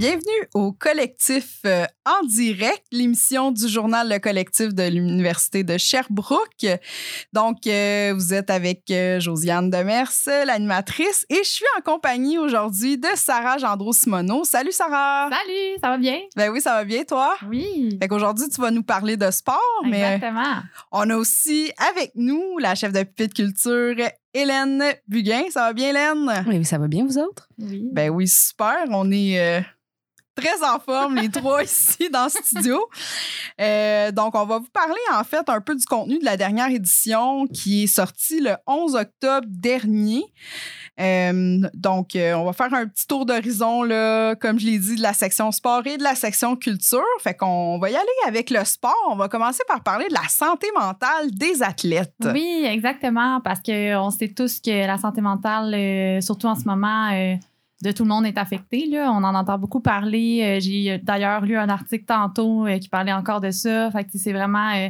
Bienvenue au collectif euh, en direct, l'émission du journal Le Collectif de l'Université de Sherbrooke. Donc, euh, vous êtes avec euh, Josiane Demers, l'animatrice, et je suis en compagnie aujourd'hui de Sarah Gendreau-Simoneau. Salut Sarah! Salut, ça va bien? Ben oui, ça va bien, toi? Oui. Fait qu'aujourd'hui, tu vas nous parler de sport, mais Exactement. on a aussi avec nous la chef de pupitre culture, Hélène Buguin. Ça va bien, Hélène? Oui, ça va bien, vous autres? Oui. Ben oui, super. On est euh, très en forme, les trois ici dans le studio. Euh, donc, on va vous parler en fait un peu du contenu de la dernière édition qui est sortie le 11 octobre dernier. Euh, donc, euh, on va faire un petit tour d'horizon, là, comme je l'ai dit, de la section sport et de la section culture. Fait qu'on va y aller avec le sport. On va commencer par parler de la santé mentale des athlètes. Oui, exactement, parce qu'on sait tous que la santé mentale, surtout en ce moment, de tout le monde est affectée. Là. On en entend beaucoup parler. Euh, J'ai d'ailleurs lu un article tantôt euh, qui parlait encore de ça. Fait que c'est vraiment euh,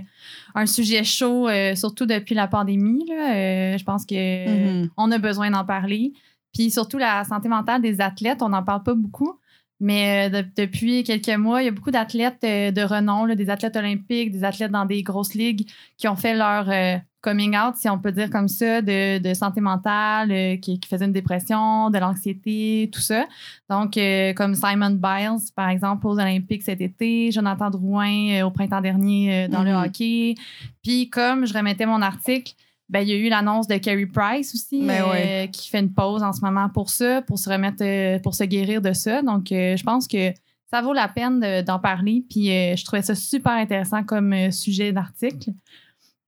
un sujet chaud, euh, surtout depuis la pandémie. Là. Euh, je pense que Mhm. on a besoin d'en parler. Puis surtout la santé mentale des athlètes, on n'en parle pas beaucoup. Mais euh, de- depuis quelques mois, il y a beaucoup d'athlètes euh, de renom, là, des athlètes olympiques, des athlètes dans des grosses ligues qui ont fait leur euh, coming out, si on peut dire comme ça, de, de santé mentale, euh, qui, qui faisaient une dépression, de l'anxiété, tout ça. Donc, euh, comme Simon Biles, par exemple, aux Olympiques cet été, Jonathan Drouin au printemps dernier dans le Mhm. hockey. Puis, comme je remettais mon article, ben, il y a eu l'annonce de Carey Price aussi, Ben euh, qui fait une pause en ce moment pour ça, pour se remettre, euh, pour se guérir de ça. Donc, euh, je pense que ça vaut la peine de- d'en parler. Puis, je trouvais ça super intéressant comme sujet d'article.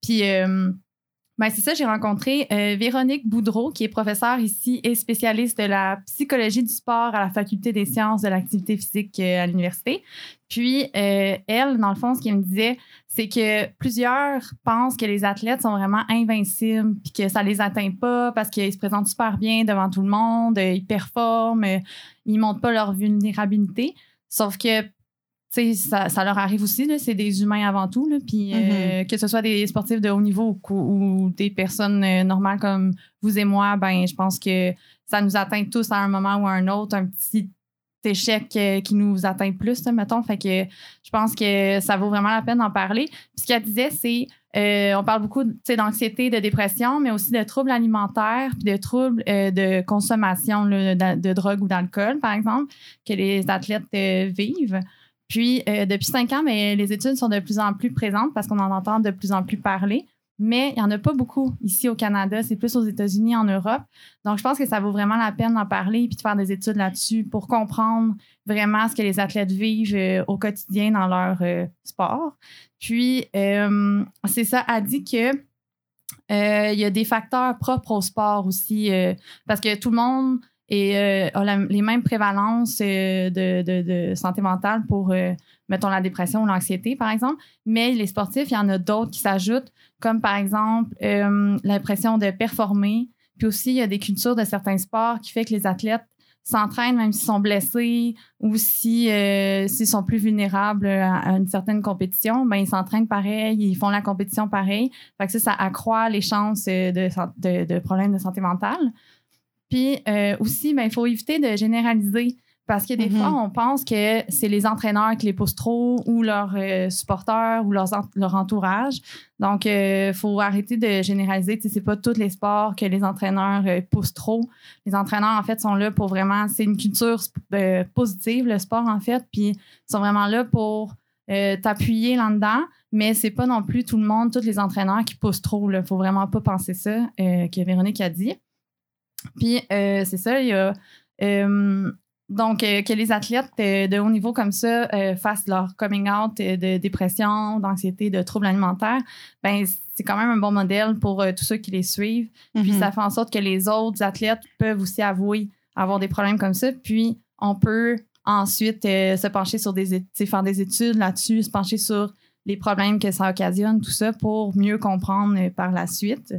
Puis, ben, c'est ça, j'ai rencontré Véronique Boudreau, qui est professeure ici et spécialiste de la psychologie du sport à la Faculté des sciences de l'activité physique à l'université. Puis, elle, dans le fond, ce qu'elle me disait, c'est que plusieurs pensent que les athlètes sont vraiment invincibles, puis que ça les atteint pas parce qu'ils se présentent super bien devant tout le monde, euh, ils performent, euh, ils montrent pas leur vulnérabilité. Sauf que, ça, ça leur arrive aussi, c'est des humains avant tout, là, puis euh, que ce soit des sportifs de haut niveau ou, des personnes normales comme vous et moi, ben, je pense que ça nous atteint tous à un moment ou à un autre, un petit échec euh, qui nous atteint plus, mettons. Fait que je pense que ça vaut vraiment la peine d'en parler. Puis ce qu'elle disait, c'est euh, on parle beaucoup d'anxiété, de dépression, mais aussi de troubles alimentaires, puis de troubles euh, de consommation de, de drogue ou d'alcool, par exemple, que les athlètes euh, vivent. Puis, depuis cinq ans, mais les études sont de plus en plus présentes parce qu'on en entend de plus en plus parler. Mais il n'y en a pas beaucoup ici au Canada. C'est plus aux États-Unis, en Europe. Donc, je pense que ça vaut vraiment la peine d'en parler et de faire des études là-dessus pour comprendre vraiment ce que les athlètes vivent euh, au quotidien dans leur euh, sport. Puis, euh, c'est ça, a dit que il y a des facteurs propres au sport aussi, parce que tout le monde a les mêmes prévalences de, santé mentale pour, mettons, la dépression ou l'anxiété, par exemple. Mais les sportifs, il y en a d'autres qui s'ajoutent, comme par exemple euh, l'impression de performer. Puis aussi, il y a des cultures de certains sports qui fait que les athlètes s'entraînent même s'ils sont blessés ou si, euh, s'ils sont plus vulnérables à, une certaine compétition, ben ils s'entraînent pareil, ils font la compétition pareil. Fait que ça, ça accroît les chances euh, de, de problèmes de santé mentale. Puis euh, aussi, ben, il faut éviter de généraliser parce que des Mhm. fois, on pense que c'est les entraîneurs qui les poussent trop ou leurs euh, supporters ou leurs en- leur entourage. Donc, il faut arrêter de généraliser. Sais, c'est pas tous les sports que les entraîneurs euh, poussent trop. Les entraîneurs, en fait, sont là pour vraiment... C'est une culture euh, positive, le sport, en fait. Puis, ils sont vraiment là pour euh, t'appuyer là-dedans. Mais c'est pas non plus tout le monde, tous les entraîneurs qui poussent trop. Il faut vraiment pas penser ça, euh, que Véronique a dit. Puis, euh, c'est ça, il y a... euh, donc, euh, que les athlètes euh, de haut niveau comme ça euh, fassent leur coming out de dépression, d'anxiété, de troubles alimentaires, ben c'est quand même un bon modèle pour tous ceux qui les suivent. Puis Mhm. ça fait en sorte que les autres athlètes peuvent aussi avouer avoir des problèmes comme ça. Puis on peut ensuite se pencher sur des é- tu sais, faire des études là-dessus, se pencher sur les problèmes que ça occasionne, tout ça, pour mieux comprendre par la suite.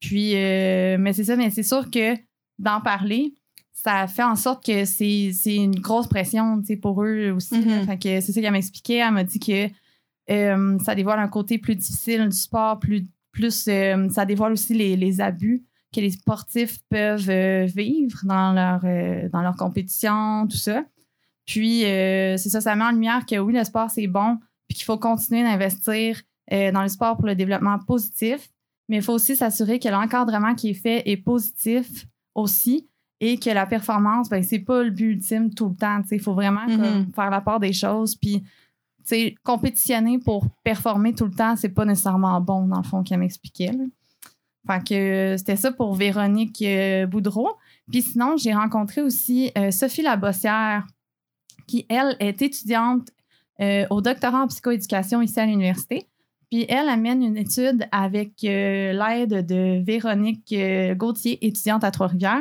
Puis, mais c'est ça, mais c'est sûr que d'en parler, ça fait en sorte que c'est une grosse pression pour eux aussi. Mhm. Que c'est ça qu'elle m'expliquait. Elle m'a dit que euh, ça dévoile un côté plus difficile du sport, plus, plus euh, ça dévoile aussi les, les abus que les sportifs peuvent euh, vivre dans leur, dans leur compétition, tout ça. Puis, c'est ça, ça met en lumière que oui, le sport, c'est bon, puis qu'il faut continuer d'investir dans le sport pour le développement positif, mais il faut aussi s'assurer que l'encadrement qui est fait est positif aussi et que la performance, ben, c'est pas le but ultime tout le temps. Il faut vraiment Mhm. comme, faire la part des choses, puis compétitionner pour performer tout le temps, c'est pas nécessairement bon, dans le fond, qu'elle m'expliquait. Fait que euh, c'était ça pour Véronique euh, Boudreau. Puis sinon, j'ai rencontré aussi euh, Sophie Labossière, qui, elle, est étudiante euh, au doctorat en psychoéducation ici à l'université. Puis elle amène une étude avec euh, l'aide de Véronique Gauthier, étudiante à Trois-Rivières.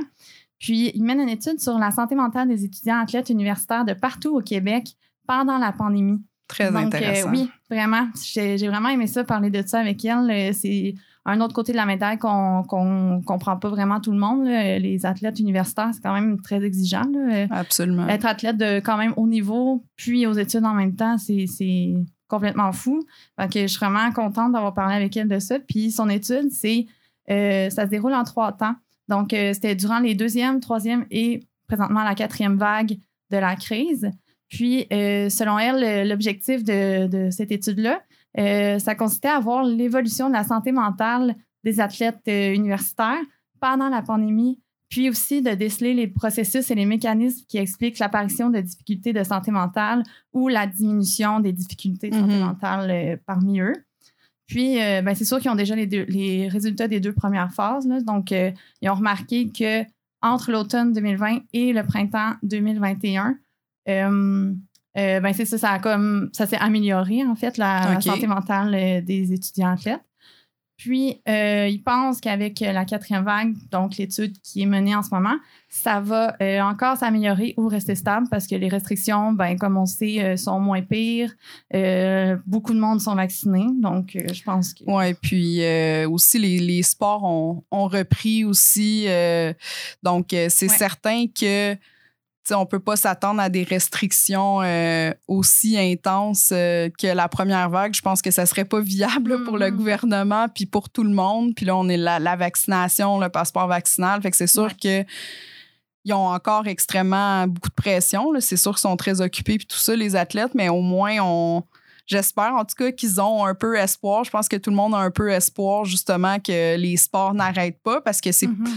Puis il mène une étude sur la santé mentale des étudiants athlètes universitaires de partout au Québec pendant la pandémie. Très Donc, euh, intéressant. oui, vraiment. J'ai vraiment aimé ça, parler de ça avec elle. Euh, C'est un autre côté de la médaille qu'on qu'on comprend pas vraiment tout le monde. là. Les athlètes universitaires, c'est quand même très exigeant. là. Absolument. Être athlète de quand même haut niveau, puis aux études en même temps, c'est c'est complètement fou. Fait que je suis vraiment contente d'avoir parlé avec elle de ça. Puis son étude, c'est euh, ça se déroule en trois temps. Donc, euh, c'était durant les deuxième, troisième et présentement la quatrième vague de la crise. Puis, euh, selon elle, l'objectif de, de cette étude-là, euh, ça consistait à voir l'évolution de la santé mentale des athlètes universitaires pendant la pandémie, puis aussi de déceler les processus et les mécanismes qui expliquent l'apparition de difficultés de santé mentale ou la diminution des difficultés de santé Mhm. mentale parmi eux. Puis, euh, ben, c'est sûr qu'ils ont déjà les, deux- les résultats des deux premières phases. là. Donc, euh, ils ont remarqué que entre l'automne 2020 et le printemps 2021, euh, ben, c'est ça, ça, a comme, ça s'est amélioré, en fait, la, la santé mentale des étudiants athlètes. Puis, euh, ils pensent qu'avec euh, la quatrième vague, donc l'étude qui est menée en ce moment, ça va euh, encore s'améliorer ou rester stable parce que les restrictions, ben, comme on sait, euh, sont moins pires. Beaucoup de monde sont vaccinés. Donc, je pense que. Oui, puis aussi les, les sports ont, ont repris aussi. donc, c'est Ouais. certain que tu sais, on peut pas s'attendre à des restrictions euh, aussi intenses euh, que la première vague. Je pense que ça serait pas viable là, pour le Mhm. gouvernement puis pour tout le monde. Puis là, on est la, la vaccination, le passeport vaccinal. Fait que c'est sûr que ils ont encore extrêmement beaucoup de pression. C'est sûr qu'ils sont très occupés puis tout ça, les athlètes, mais au moins on J'espère en tout cas qu'ils ont un peu espoir. Je pense que tout le monde a un peu espoir justement que les sports n'arrêtent pas parce que c'est Mhm.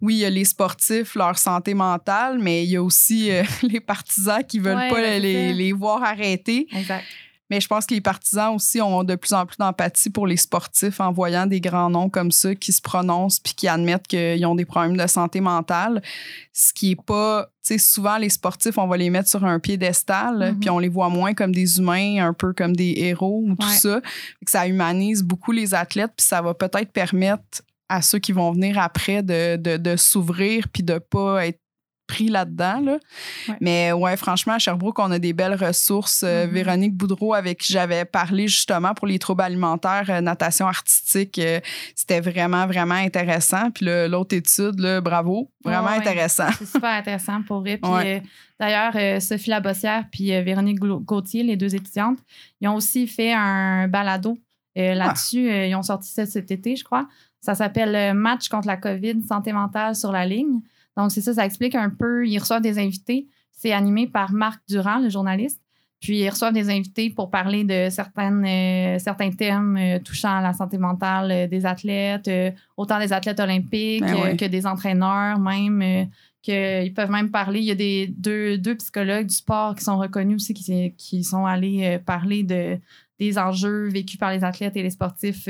Oui, il y a les sportifs, leur santé mentale, mais il y a aussi euh, les partisans qui veulent Ouais, pas les, les voir arrêter. Exact. Mais je pense que les partisans aussi ont de plus en plus d'empathie pour les sportifs en voyant des grands noms comme ça qui se prononcent puis qui admettent qu'ils ont des problèmes de santé mentale. Ce qui est pas, tu sais, souvent les sportifs, on va les mettre sur un piédestal Mhm. puis on les voit moins comme des humains, un peu comme des héros ou tout Ouais. ça. Ça humanise beaucoup les athlètes puis ça va peut-être permettre à ceux qui vont venir après de, de, de s'ouvrir puis de pas être pris là-dedans. Là. Ouais. Mais ouais, franchement, à Sherbrooke, on a des belles ressources. Euh, Mhm. Véronique Boudreau, avec qui j'avais parlé justement pour les troubles alimentaires, euh, natation artistique, euh, c'était vraiment, vraiment intéressant. Puis l'autre étude, là, bravo, vraiment Ouais, intéressant. C'est super intéressant pour eux. Puis, Ouais. D'ailleurs, Sophie Labossière puis Véronique Gau- Gauthier, les deux étudiantes, ils ont aussi fait un balado euh, là-dessus. Ils ont sorti ça cet été, je crois. Ça s'appelle Match contre la COVID, santé mentale sur la ligne. Donc, c'est ça, ça explique un peu. Ils reçoivent des invités. C'est animé par Marc Durand, le journaliste. Puis, ils reçoivent des invités pour parler de certaines, euh, certains thèmes euh, touchant à la santé mentale euh, des athlètes, autant des athlètes olympiques Ben ouais. que des entraîneurs, même. qu'ils peuvent même parler. Il y a des deux, deux psychologues du sport qui sont reconnus aussi, qui, qui sont allés parler de, des enjeux vécus par les athlètes et les sportifs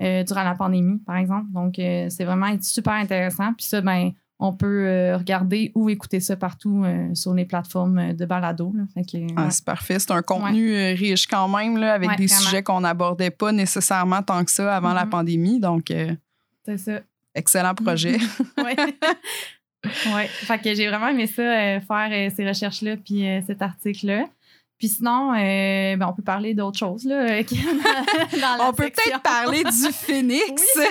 euh, durant la pandémie, par exemple. Donc, euh, c'est vraiment super intéressant. Puis ça, ben, on peut euh, regarder ou écouter ça partout sur les plateformes de balado. Ah, ouais. c'est parfait. C'est un contenu riche quand même, là, avec Ouais, des vraiment. sujets qu'on n'abordait pas nécessairement tant que ça avant la Mhm. pandémie. Donc, c'est ça. excellent projet. Ouais. Ouais. Fait que j'ai vraiment aimé ça, faire ces recherches-là, puis cet article-là. Puis sinon, euh, ben, on peut parler d'autres choses, là. euh, qui- dans la On peut peut-être parler du phénix. Oui.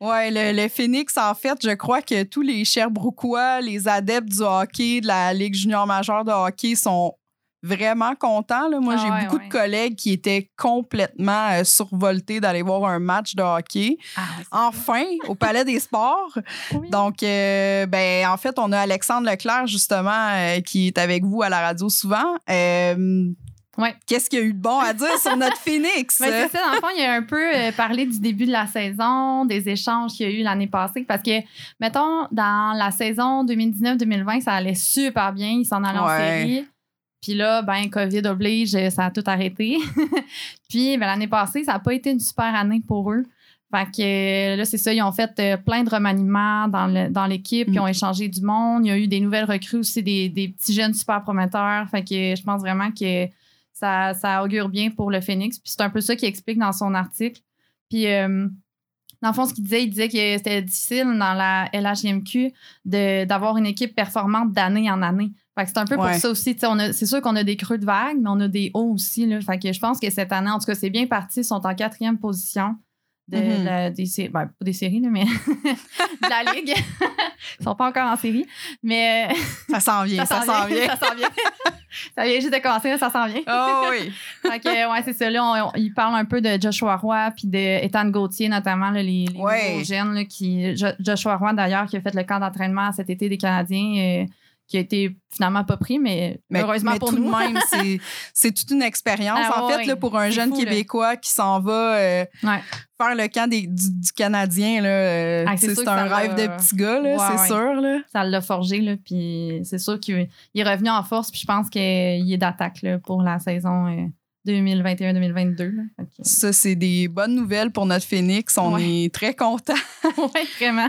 Ouais, le, le Phoenix, en fait, je crois que tous les Sherbrookeois, les adeptes du hockey, de la Ligue junior majeure de hockey sont vraiment contents. là. Moi, Ah j'ai ouais, beaucoup ouais. de collègues qui étaient complètement euh, survoltés d'aller voir un match de hockey. Ah, Enfin, au Palais des Sports. Oui. Donc, euh, ben, en fait, on a Alexandre Leclerc, justement, euh, qui est avec vous à la radio souvent. Ouais. Qu'est-ce qu'il y a eu de bon à dire sur notre Phoenix? Ben, c'est ça, dans le fond, il a un peu euh, parlé du début de la saison, des échanges qu'il y a eu l'année passée. Parce que, mettons, dans la saison 2019-2020, ça allait super bien. Ils s'en allaient en série. Puis là, ben, COVID oblige, euh, ça a tout arrêté. Puis ben, l'année passée, ça n'a pas été une super année pour eux. Fait que euh, là, c'est ça, ils ont fait euh, plein de remaniements dans le- dans l'équipe, Mm. ils ont échangé du monde. Il y a eu des nouvelles recrues aussi, des, des petits jeunes super prometteurs. Fait que je pense vraiment que ça, ça augure bien pour le Phoenix. Puis c'est un peu ça qu'il explique dans son article. Puis, euh, dans le fond, ce qu'il disait, il disait que c'était difficile dans la LHMQ d'avoir une équipe performante d'année en année. Fait que c'est un peu Ouais. pour ça aussi. On a- C'est sûr qu'on a des creux de vague, mais on a des hauts aussi. Là. Fait que je pense que cette année, en tout cas, c'est bien parti. Ils sont en quatrième position de Mhm. la- des, sé- ben, pas des séries, là, mais de la Ligue. Ils sont pas encore en série. Mais Ça s'en vient, ça s'en vient. ça s'en vient. ça vient juste de commencer, là, ça s'en vient. Oh oui. Fait que, ouais, c'est ça. Là, on- on- il parle un peu de Joshua Roy puis de Ethan Gauthier, notamment, là, les, les Ouais. jeunes. là, qui, Jo- Joshua Roy, d'ailleurs, qui a fait le camp d'entraînement cet été des Canadiens, euh, qui a été finalement pas pris, mais, Mais, heureusement mais pour tout nous. de même, c'est- c'est toute une expérience. Ah en ouais, fait, là, pour un jeune fou, là. Québécois qui s'en va euh, Ouais. faire le camp des- du, du Canadien, là, euh, Ah, c'est un rêve de petit gars, Ouais, c'est sûr. Là. Ça l'a forgé, là, puis c'est sûr qu'il il est revenu en force, puis je pense qu'il est d'attaque là, pour la saison euh, 2021-2022. là. Fait que- Ça, c'est des bonnes nouvelles pour notre Phoenix. On Ouais. est très contents. ouais, vraiment.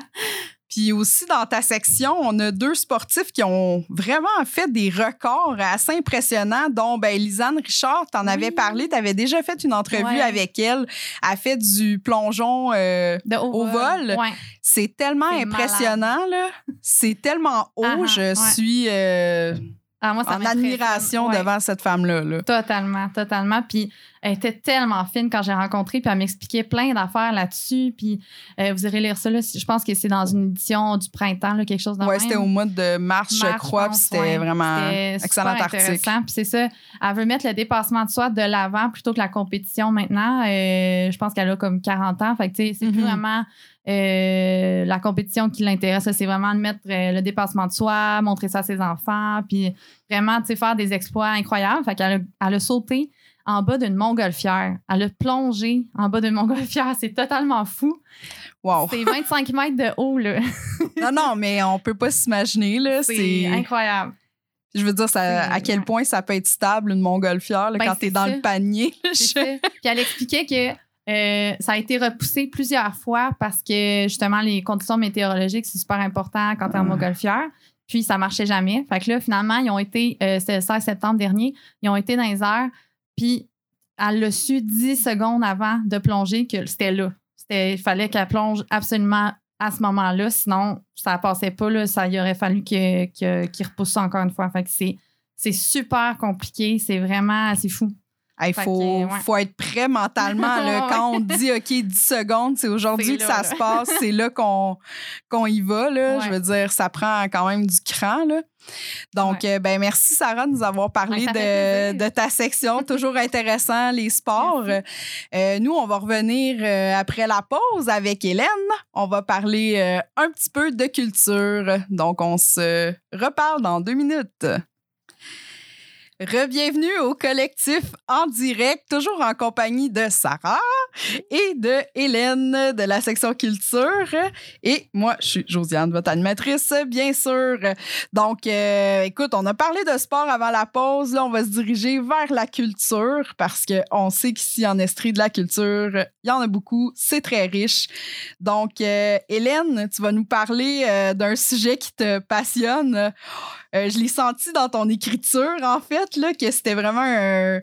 Puis aussi, dans ta section, on a deux sportifs qui ont vraiment fait des records assez impressionnants, dont ben, Lisanne Richard, t'en Oui. avais parlé, t'avais déjà fait une entrevue Ouais. avec elle. Elle a fait du plongeon. euh, De haut, Au vol. Ouais. c'est tellement impressionnant, là. C'est tellement haut. Ah, Je ouais. suis euh, Ah, moi, ça en admiration Ouais. devant cette femme-là. là. Totalement, totalement. Puis elle était tellement fine quand j'ai rencontré, puis elle m'expliquait plein d'affaires là-dessus. Puis euh, vous irez lire ça, là, je pense que c'est dans une édition du printemps, là, quelque chose dans Ouais, c'était au mois de mars, je crois, puis c'était vraiment excellent article. Puis c'est ça, elle veut mettre le dépassement de soi de l'avant plutôt que la compétition maintenant. Euh, je pense qu'elle a comme 40 ans. Fait que, tu sais, c'est plus Mhm. vraiment euh, la compétition qui l'intéresse. C'est vraiment de mettre euh, le dépassement de soi, montrer ça à ses enfants, puis vraiment, tu sais, faire des exploits incroyables. Fait qu'elle a, elle a sauté en bas d'une montgolfière. Elle a plongé en bas d'une montgolfière. C'est totalement fou. Wow. C'est 25 mètres de haut, là. Non, non, mais on peut pas s'imaginer. là. C'est incroyable. je veux dire, ça, à quel point ça peut être stable, une montgolfière, là, Ben, quand t'es c'est dans ça. le panier. Puis elle expliquait que euh, ça a été repoussé plusieurs fois parce que justement, les conditions météorologiques, c'est super important quand t'es en Ah. montgolfière. Puis ça marchait jamais. Fait que là, finalement, ils ont été, euh, c'était le 16 septembre dernier, ils ont été dans les airs. Puis elle l'a su 10 secondes avant de plonger que c'était là. C'était, il fallait qu'elle plonge absolument à ce moment-là. Sinon, ça passait pas. Là, ça y aurait fallu que, que- qu'il repousse ça encore une fois. Fait que c'est, c'est super compliqué. C'est vraiment, c'est fou. Il faut, que, ouais. faut être prêt mentalement. là. Quand on dit OK, 10 secondes, c'est aujourd'hui que là, ça là. se passe, c'est là qu'on y va. Là. Ouais. Je veux dire, ça prend quand même du cran. Là. Donc, euh, ben, merci Sarah de nous avoir parlé Ouais, de, de ta section. Toujours intéressant, les sports. Euh, nous, on va revenir euh, après la pause avec Hélène. On va parler un petit peu de culture. Donc, on se reparle dans deux minutes. Rebienvenue au collectif en direct, toujours en compagnie de Sarah et de Hélène de la section culture. Et moi, je suis Josiane, votre animatrice, bien sûr. Donc, euh, écoute, on a parlé de sport avant la pause. Là, on va se diriger vers la culture parce qu'on sait qu'ici en Estrie de la culture, il y en a beaucoup. C'est très riche. Donc, euh, Hélène, tu vas nous parler euh, d'un sujet qui te passionne. Je l'ai senti dans ton écriture, en fait, là, que c'était vraiment un,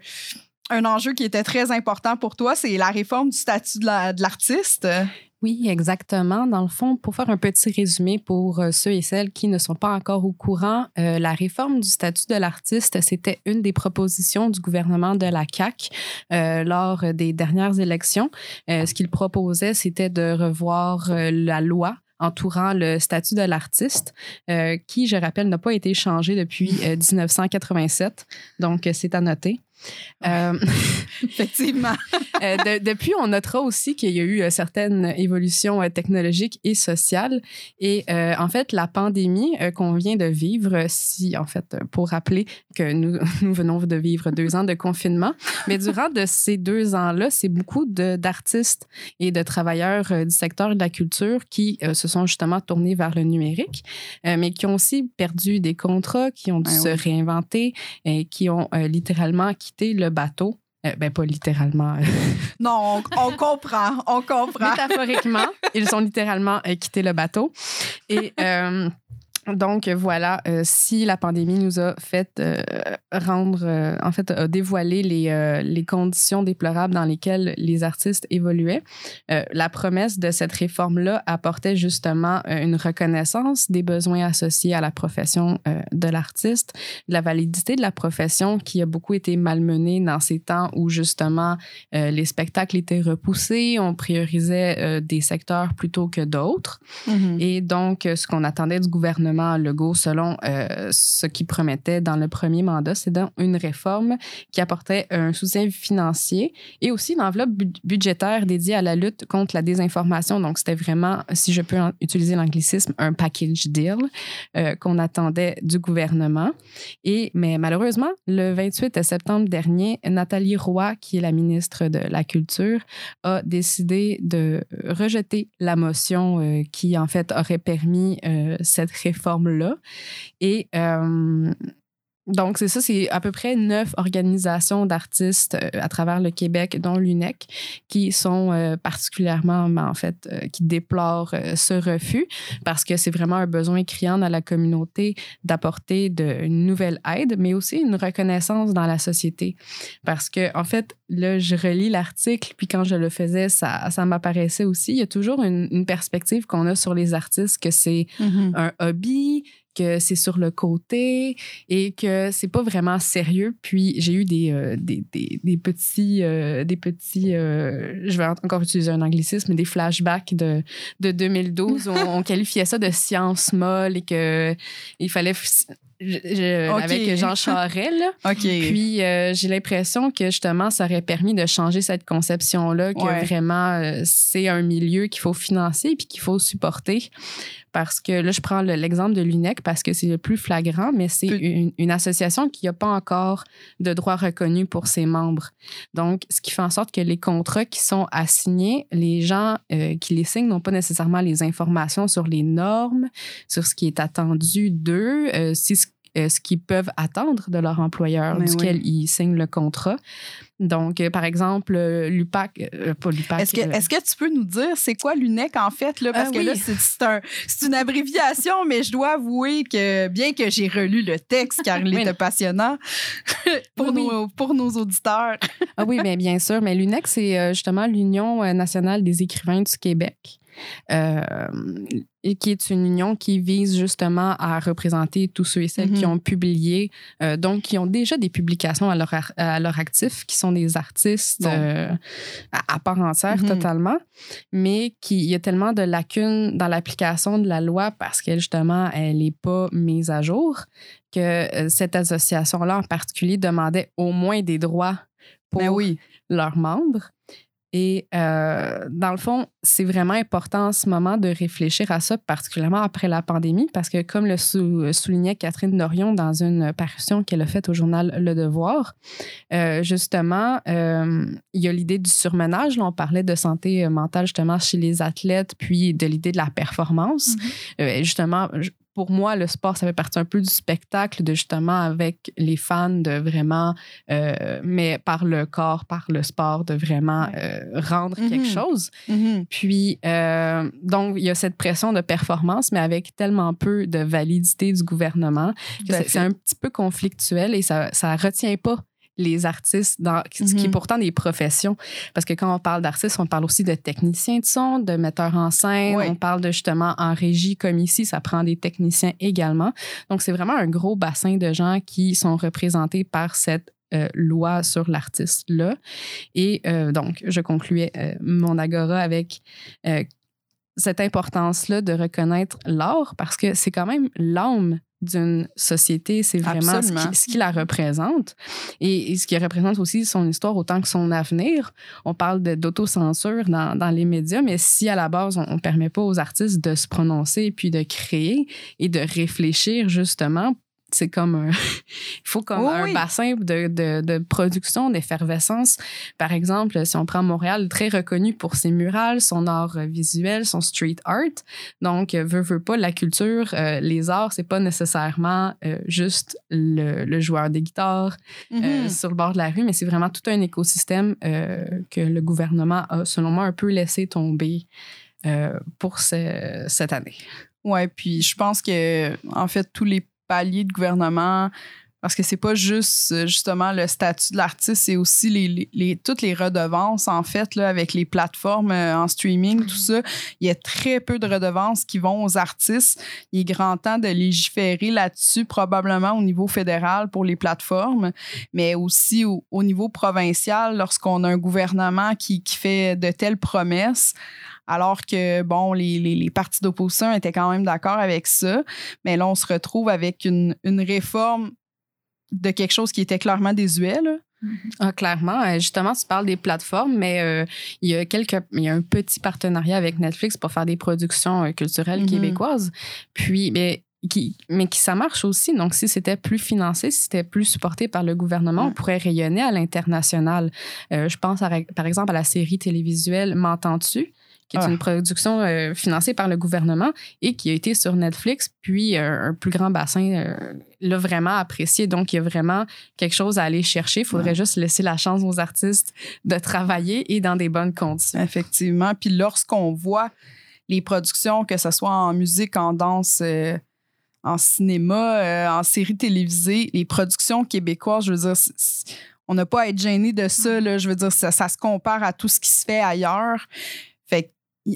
un enjeu qui était très important pour toi. C'est la réforme du statut de la- de l'artiste. Oui, exactement. Dans le fond, pour faire un petit résumé pour euh, ceux et celles qui ne sont pas encore au courant, euh, la réforme du statut de l'artiste, c'était une des propositions du gouvernement de la CAQ euh, lors des dernières élections. Ce qu'il proposait, c'était de revoir la loi entourant le statut de l'artiste, qui, je rappelle, n'a pas été changé depuis euh, 1987. Donc, c'est à noter. Euh, Effectivement. euh, de- depuis, on notera aussi qu'il y a eu euh, certaines évolutions technologiques et sociales. Et en fait, la pandémie qu'on vient de vivre, si, en fait, pour rappeler que nous, nous venons de vivre deux ans de confinement, mais durant de ces deux ans-là, c'est beaucoup d'artistes et de travailleurs du secteur de la culture qui se sont justement tournés vers le numérique, mais qui ont aussi perdu des contrats, qui ont dû Ouais, se ouais. réinventer et qui ont littéralement le bateau. Euh, ben, pas littéralement. Non, on, on comprend, on comprend. Métaphoriquement, ils ont littéralement euh, quitté le bateau. Et euh, donc, voilà, euh, si la pandémie nous a fait euh, rendre, euh, en fait, a dévoilé les, les conditions déplorables dans lesquelles les artistes évoluaient, la promesse de cette réforme-là apportait justement une reconnaissance des besoins associés à la profession de l'artiste, de la validité de la profession qui a beaucoup été malmenée dans ces temps où justement les spectacles étaient repoussés, on priorisait des secteurs plutôt que d'autres. Mhm. Et donc, ce qu'on attendait du gouvernement Legault, selon euh, ce qu'il promettait dans le premier mandat, c'est donc une réforme qui apportait un soutien financier et aussi une enveloppe bu- budgétaire dédiée à la lutte contre la désinformation. Donc, c'était vraiment, si je peux utiliser l'anglicisme, un package deal euh, qu'on attendait du gouvernement. Et, mais malheureusement, le 28 septembre dernier, Nathalie Roy, qui est la ministre de la Culture, a décidé de rejeter la motion euh, qui, en fait, aurait permis cette réforme-là. Et euh, donc, c'est ça, c'est à peu près neuf organisations d'artistes euh, à travers le Québec, dont l'UNEC, qui sont euh, particulièrement, ben, en fait, qui déplorent ce refus parce que c'est vraiment un besoin criant dans la communauté d'apporter une nouvelle aide, mais aussi une reconnaissance dans la société. Parce que, en fait, là, je relis l'article, puis quand je le faisais, ça, ça m'apparaissait aussi. Il y a toujours une, une perspective qu'on a sur les artistes que c'est Mhm. un hobby, que c'est sur le côté et que c'est pas vraiment sérieux. Puis j'ai eu des, euh, des, des, des petits, euh, des petits euh, je vais encore utiliser un anglicisme, des flashbacks de, de 2012 où on, on qualifiait ça de science molle et que il fallait. Je- je-. Avec Jean Charest, là. Puis euh, j'ai l'impression que justement, ça aurait permis de changer cette conception-là, que Ouais. vraiment, euh, c'est un milieu qu'il faut financer puis qu'il faut supporter. Parce que là, je prends le- l'exemple de l'UNEC parce que c'est le plus flagrant, mais c'est une, une association qui n'a pas encore de droit reconnu pour ses membres. Donc, ce qui fait en sorte que les contrats qui sont assignés, les gens euh, qui les signent n'ont pas nécessairement les informations sur les normes, sur ce qui est attendu d'eux, euh, si ce euh, ce qu'ils peuvent attendre de leur employeur Mais duquel oui. ils signent le contrat. Donc, euh, par exemple, euh, l'UPAC, euh, pas l'UPAC. Est-ce que, est-ce que tu peux nous dire c'est quoi l'UNEC en fait? Là? Parce Ah que oui. là, c'est, c'est un- c'est une abréviation, mais je dois avouer que bien que j'ai relu le texte car il était passionnant pour, Oui, nos, pour nos auditeurs. Ah oui, mais bien sûr. Mais l'UNEC, c'est justement l'Union nationale des écrivains du Québec. Euh, et qui est une union qui vise justement à représenter tous ceux et celles qui Mhm. ont publié, euh, donc qui ont déjà des publications à leur, à leur actif, qui sont des artistes euh, à, à part entière Mhm. totalement, mais qui il y a tellement de lacunes dans l'application de la loi parce qu'elle justement elle n'est pas mise à jour que euh, cette association-là en particulier demandait au moins des droits pour Ben oui. leurs membres. Et euh, dans le fond, c'est vraiment important en ce moment de réfléchir à ça, particulièrement après la pandémie, parce que comme le sou- soulignait Catherine Dorion dans une parution qu'elle a faite au journal Le Devoir, euh, justement, euh, il y a l'idée du surmenage. Là, on parlait de santé euh, mentale justement chez les athlètes, puis de l'idée de la performance. Euh, justement, je- pour moi, le sport, ça fait partie un peu du spectacle, de justement avec les fans, de vraiment, euh, mais par le corps, par le sport, de vraiment euh, rendre quelque Mhm. chose. Mhm. Puis, euh, donc, il y a cette pression de performance, mais avec tellement peu de validité du gouvernement que fait. c'est un petit peu conflictuel et ça ne retient pas les artistes, dans, ce qui est Mhm. pourtant des professions. Parce que quand on parle d'artistes, on parle aussi de techniciens de son, de metteurs en scène, Oui. on parle de justement en régie, comme ici, ça prend des techniciens également. Donc, c'est vraiment un gros bassin de gens qui sont représentés par cette euh, loi sur l'artiste-là. Et euh, donc, je concluais euh, mon agora avec cette importance-là de reconnaître l'art parce que c'est quand même l'âme d'une société, c'est vraiment ce qui, ce qui la représente et, et ce qui représente aussi son histoire autant que son avenir. On parle d'autocensure dans, dans les médias, mais si à la base, on ne permet pas aux artistes de se prononcer puis de créer et de réfléchir justement, c'est comme un, il faut comme Oui, un oui. bassin de, de, de production, d'effervescence. Par exemple, si on prend Montréal, très reconnu pour ses murales, son art euh, visuel, son street art. Donc, euh, veut, veut pas, la culture, euh, les arts, c'est pas nécessairement euh, juste le, le joueur des guitares euh, Mhm. sur le bord de la rue, mais c'est vraiment tout un écosystème que le gouvernement a, selon moi, un peu laissé tomber pour ce- cette année. Ouais, puis je pense que en fait tous les paliers de gouvernement parce que c'est pas juste euh, justement le statut de l'artiste, c'est aussi les, les- les- toutes les redevances en fait là avec les plateformes euh, en streaming tout ça, il y a très peu de redevances qui vont aux artistes. Il est grand temps de légiférer là-dessus probablement au niveau fédéral pour les plateformes, mais aussi au, au niveau provincial lorsqu'on a un gouvernement qui, qui fait de telles promesses alors que, bon, les, les, les partis d'opposition étaient quand même d'accord avec ça. Mais là, on se retrouve avec une, une réforme de quelque chose qui était clairement désuet. Là. Ah, clairement. Euh, justement, tu parles des plateformes, mais euh, il y a quelques, il y a un petit partenariat avec Netflix pour faire des productions euh, culturelles Mhm. québécoises. Puis, mais qui, mais qui ça marche aussi. Donc, si c'était plus financé, si c'était plus supporté par le gouvernement, on pourrait rayonner à l'international. Euh, je pense à- par exemple à la série télévisuelle M'entends-tu? Qui est Ah. une production euh, financée par le gouvernement et qui a été sur Netflix, puis euh, un plus grand bassin euh, l'a vraiment apprécié. Donc, il y a vraiment quelque chose à aller chercher. Il faudrait Ouais. juste laisser la chance aux artistes de travailler et dans des bonnes conditions. Effectivement. Puis lorsqu'on voit les productions, que ce soit en musique, en danse, en cinéma, en série télévisée, les productions québécoises, je veux dire, on n'a pas à être gêné de ça. Là, je veux dire, ça, ça se compare à tout ce qui se fait ailleurs.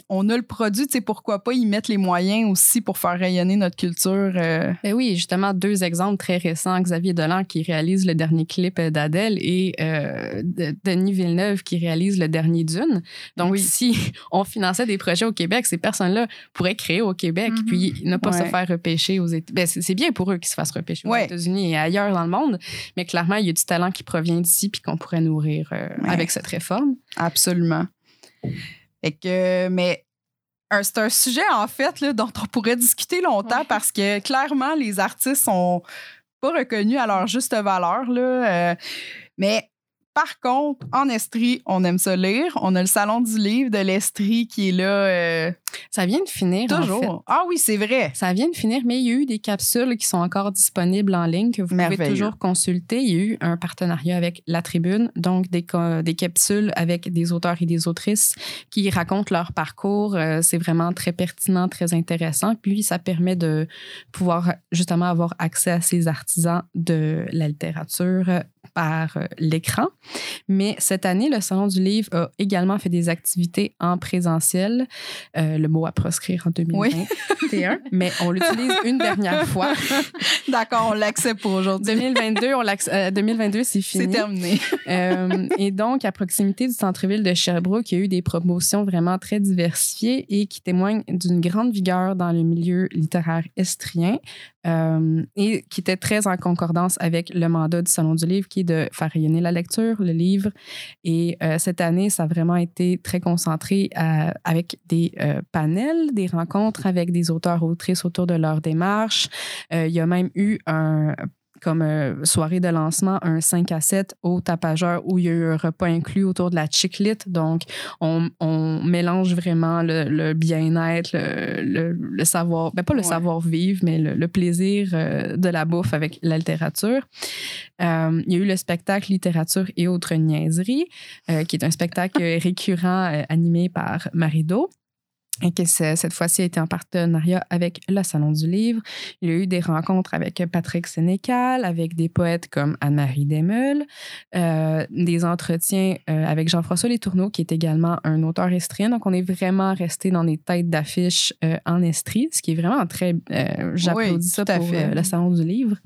On a le produit, tu sais, pourquoi pas y mettre les moyens aussi pour faire rayonner notre culture. euh, Ben oui, justement, deux exemples très récents. Xavier Dolan qui réalise le dernier clip d'Adèle et euh, de- Denis Villeneuve qui réalise le dernier Dune. Donc, Oui. si on finançait des projets au Québec, ces personnes-là pourraient créer au Québec Mhm. puis ne pas se faire repêcher aux États. Ben, c'est c'est bien pour eux qu'ils se fassent repêcher aux Ouais. États-Unis et ailleurs dans le monde, mais clairement, il y a du talent qui provient d'ici puis qu'on pourrait nourrir euh, Ouais. avec cette réforme. Absolument. Fait que, mais c'est un sujet, en fait, là, dont on pourrait discuter longtemps Ouais. parce que clairement, les artistes sont pas reconnus à leur juste valeur. Là, euh, mais par contre, en Estrie, on aime ça lire. On a le Salon du livre de l'Estrie qui est là euh, Ça vient de finir. en fait. toujours. Ah oui, c'est vrai. Ça vient de finir, mais il y a eu des capsules qui sont encore disponibles en ligne que vous pouvez toujours consulter. Il y a eu un partenariat avec La Tribune, donc des, capsules avec des auteurs et des autrices qui racontent leur parcours. Euh, c'est vraiment très pertinent, très intéressant. Puis ça permet de pouvoir justement avoir accès à ces artisans de la littérature par euh, l'écran. Mais cette année, le Salon du Livre a également fait des activités en présentiel. Euh, le mot à proscrire en 2021, mais on l'utilise une dernière fois. D'accord, on l'accepte pour aujourd'hui. 2022, on l'acc- euh, 2022 c'est C'est fini. terminé. Euh, et donc, à proximité du centre-ville de Sherbrooke, il y a eu des promotions vraiment très diversifiées et qui témoignent d'une grande vigueur dans le milieu littéraire estrien euh, et qui était très en concordance avec le mandat du Salon du Livre qui est de faire rayonner la lecture, le livre. Et euh, cette année, ça a vraiment été très concentré avec des euh, panels, des rencontres avec des auteurs-autrices autour de leur démarche. Il y a même eu un comme euh, soirée de lancement, un 5 à 7 au tapageur où il y a eu un repas inclus autour de la chiclite. Donc, on, on mélange vraiment le, le bien-être, le, le, le savoir, ben pas le Ouais. savoir-vivre, mais le, plaisir euh, de la bouffe avec la littérature. Euh, il y a eu le spectacle Littérature et autres niaiseries, qui est un spectacle récurrent animé par Marido. Et que ce- cette fois-ci a été en partenariat avec le Salon du Livre. Il y a eu des rencontres avec Patrick Sénécal, avec des poètes comme Anne-Marie Desmeules, euh, des entretiens euh, avec Jean-François Letourneau, qui est également un auteur estrien. Donc, on est vraiment resté dans des têtes d'affiches euh, en estrie, ce qui est vraiment très... euh, J'applaudis Oui, ça tout à pour fait. le Salon du Livre.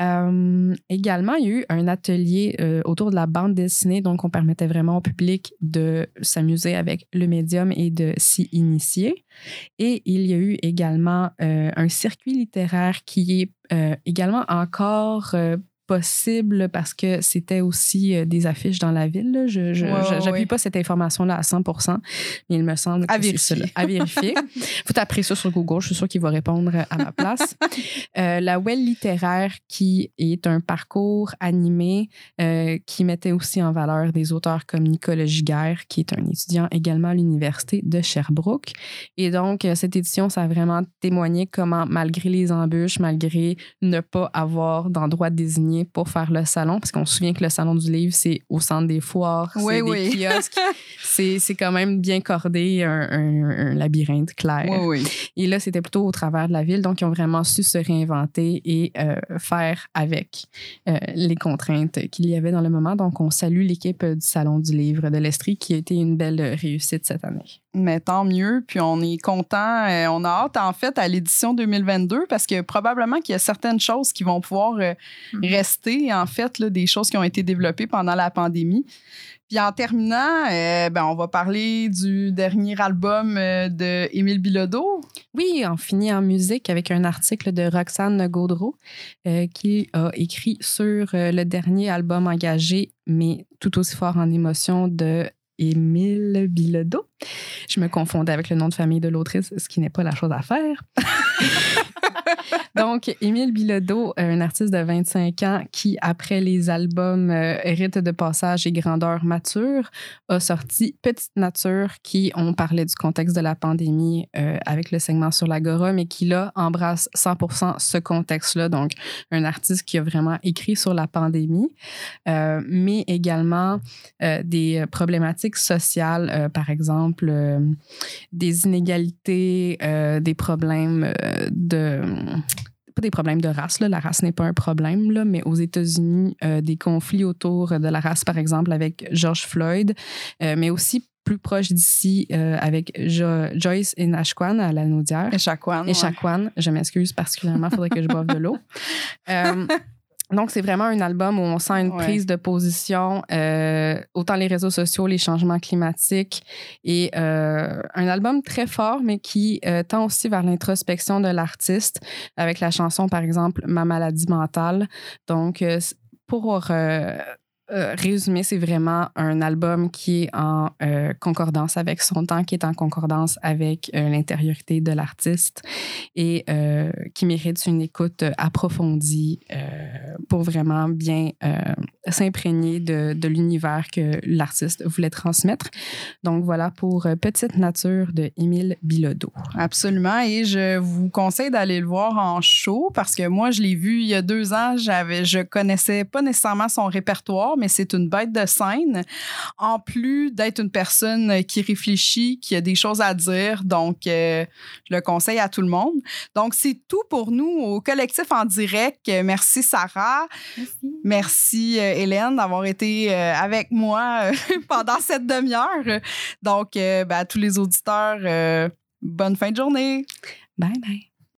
Euh, également, il y a eu un atelier euh, autour de la bande dessinée, donc on permettait vraiment au public de s'amuser avec le médium et de s'y initier. Et il y a eu également euh, un circuit littéraire qui est également encore possible parce que c'était aussi euh, des affiches dans la ville. là. Je Ouais, ouais, ouais. pas cette information-là à 100 mais il me semble que À c'est vérifier. cela. À vérifier. Vous taperez ça sur Google, je suis sûre qu'il va répondre à ma place. Euh, la Well littéraire, qui est un parcours animé euh, qui mettait aussi en valeur des auteurs comme Nicolas Giguère, qui est un étudiant également à l'Université de Sherbrooke. Et donc, cette édition, ça a vraiment témoigné comment, malgré les embûches, malgré ne pas avoir d'endroit désigné pour faire le salon, parce qu'on se souvient que le salon du livre, c'est au centre des foires, Oui, c'est oui. des kiosques, c'est c'est quand même bien cordé, un, un- un labyrinthe clair. Oui. Et là, c'était plutôt au travers de la ville. Donc, ils ont vraiment su se réinventer et euh, faire avec euh, les contraintes qu'il y avait dans le moment. Donc, on salue l'équipe du Salon du Livre de l'Estrie qui a été une belle réussite cette année. Mais tant mieux, puis on est content. euh, on a hâte, en fait, à l'édition 2022 parce que probablement qu'il y a certaines choses qui vont pouvoir euh, Mhm. rester, en fait, là, des choses qui ont été développées pendant la pandémie. Puis en terminant, euh, ben, on va parler du dernier album euh, de Émile Bilodeau. Oui, on finit en musique avec un article de Roxane Gaudreau qui a écrit sur le dernier album engagé, mais tout aussi fort en émotion de Émile Bilodeau. Je me confondais avec le nom de famille de l'autrice, ce qui n'est pas la chose à faire. Donc, Émile Bilodeau, un artiste de 25 ans qui, après les albums euh, Rite de passage et Grandeur mature, a sorti Petite Nature, qui, on parlait du contexte de la pandémie euh, avec le segment sur l'Agora, mais qui, là, embrasse 100% ce contexte-là. Donc, un artiste qui a vraiment écrit sur la pandémie, euh, mais également euh, des problématiques sociales, euh, par exemple, euh, des inégalités, euh, des problèmes euh, de pas des problèmes de race, là. la race n'est pas un problème, là, mais aux États-Unis, des conflits autour de la race, par exemple, avec George Floyd, mais aussi plus proche d'ici euh, avec Jo- Joyce et Nashquan à la Naudière. Et Chacuan, je m'excuse particulièrement, il faudrait que je boive de l'eau. Euh, donc, c'est vraiment un album où on sent une Ouais. prise de position, euh, autant les réseaux sociaux, les changements climatiques, et euh, un album très fort, mais qui euh, tend aussi vers l'introspection de l'artiste, avec la chanson, par exemple, Ma maladie mentale. Donc, pour euh, résumer, c'est vraiment un album qui est en euh, concordance avec son temps, qui est en concordance avec euh, l'intériorité de l'artiste et qui mérite une écoute approfondie pour vraiment bien s'imprégner de, de l'univers que l'artiste voulait transmettre. Donc voilà pour Petite Nature de Émile Bilodeau. Absolument. Et je vous conseille d'aller le voir en show parce que moi, je l'ai vu il y a deux ans. J'avais, je connaissais pas nécessairement son répertoire, mais c'est une bête de scène. En plus d'être une personne qui réfléchit, qui a des choses à dire. Donc, euh, je le conseille à tout le monde. Donc, c'est tout pour nous au collectif en direct. Merci, Sarah. Merci. Merci, euh, Hélène, d'avoir été euh, avec moi pendant cette demi-heure. Donc, ben, à tous les auditeurs, euh, bonne fin de journée. Bye bye.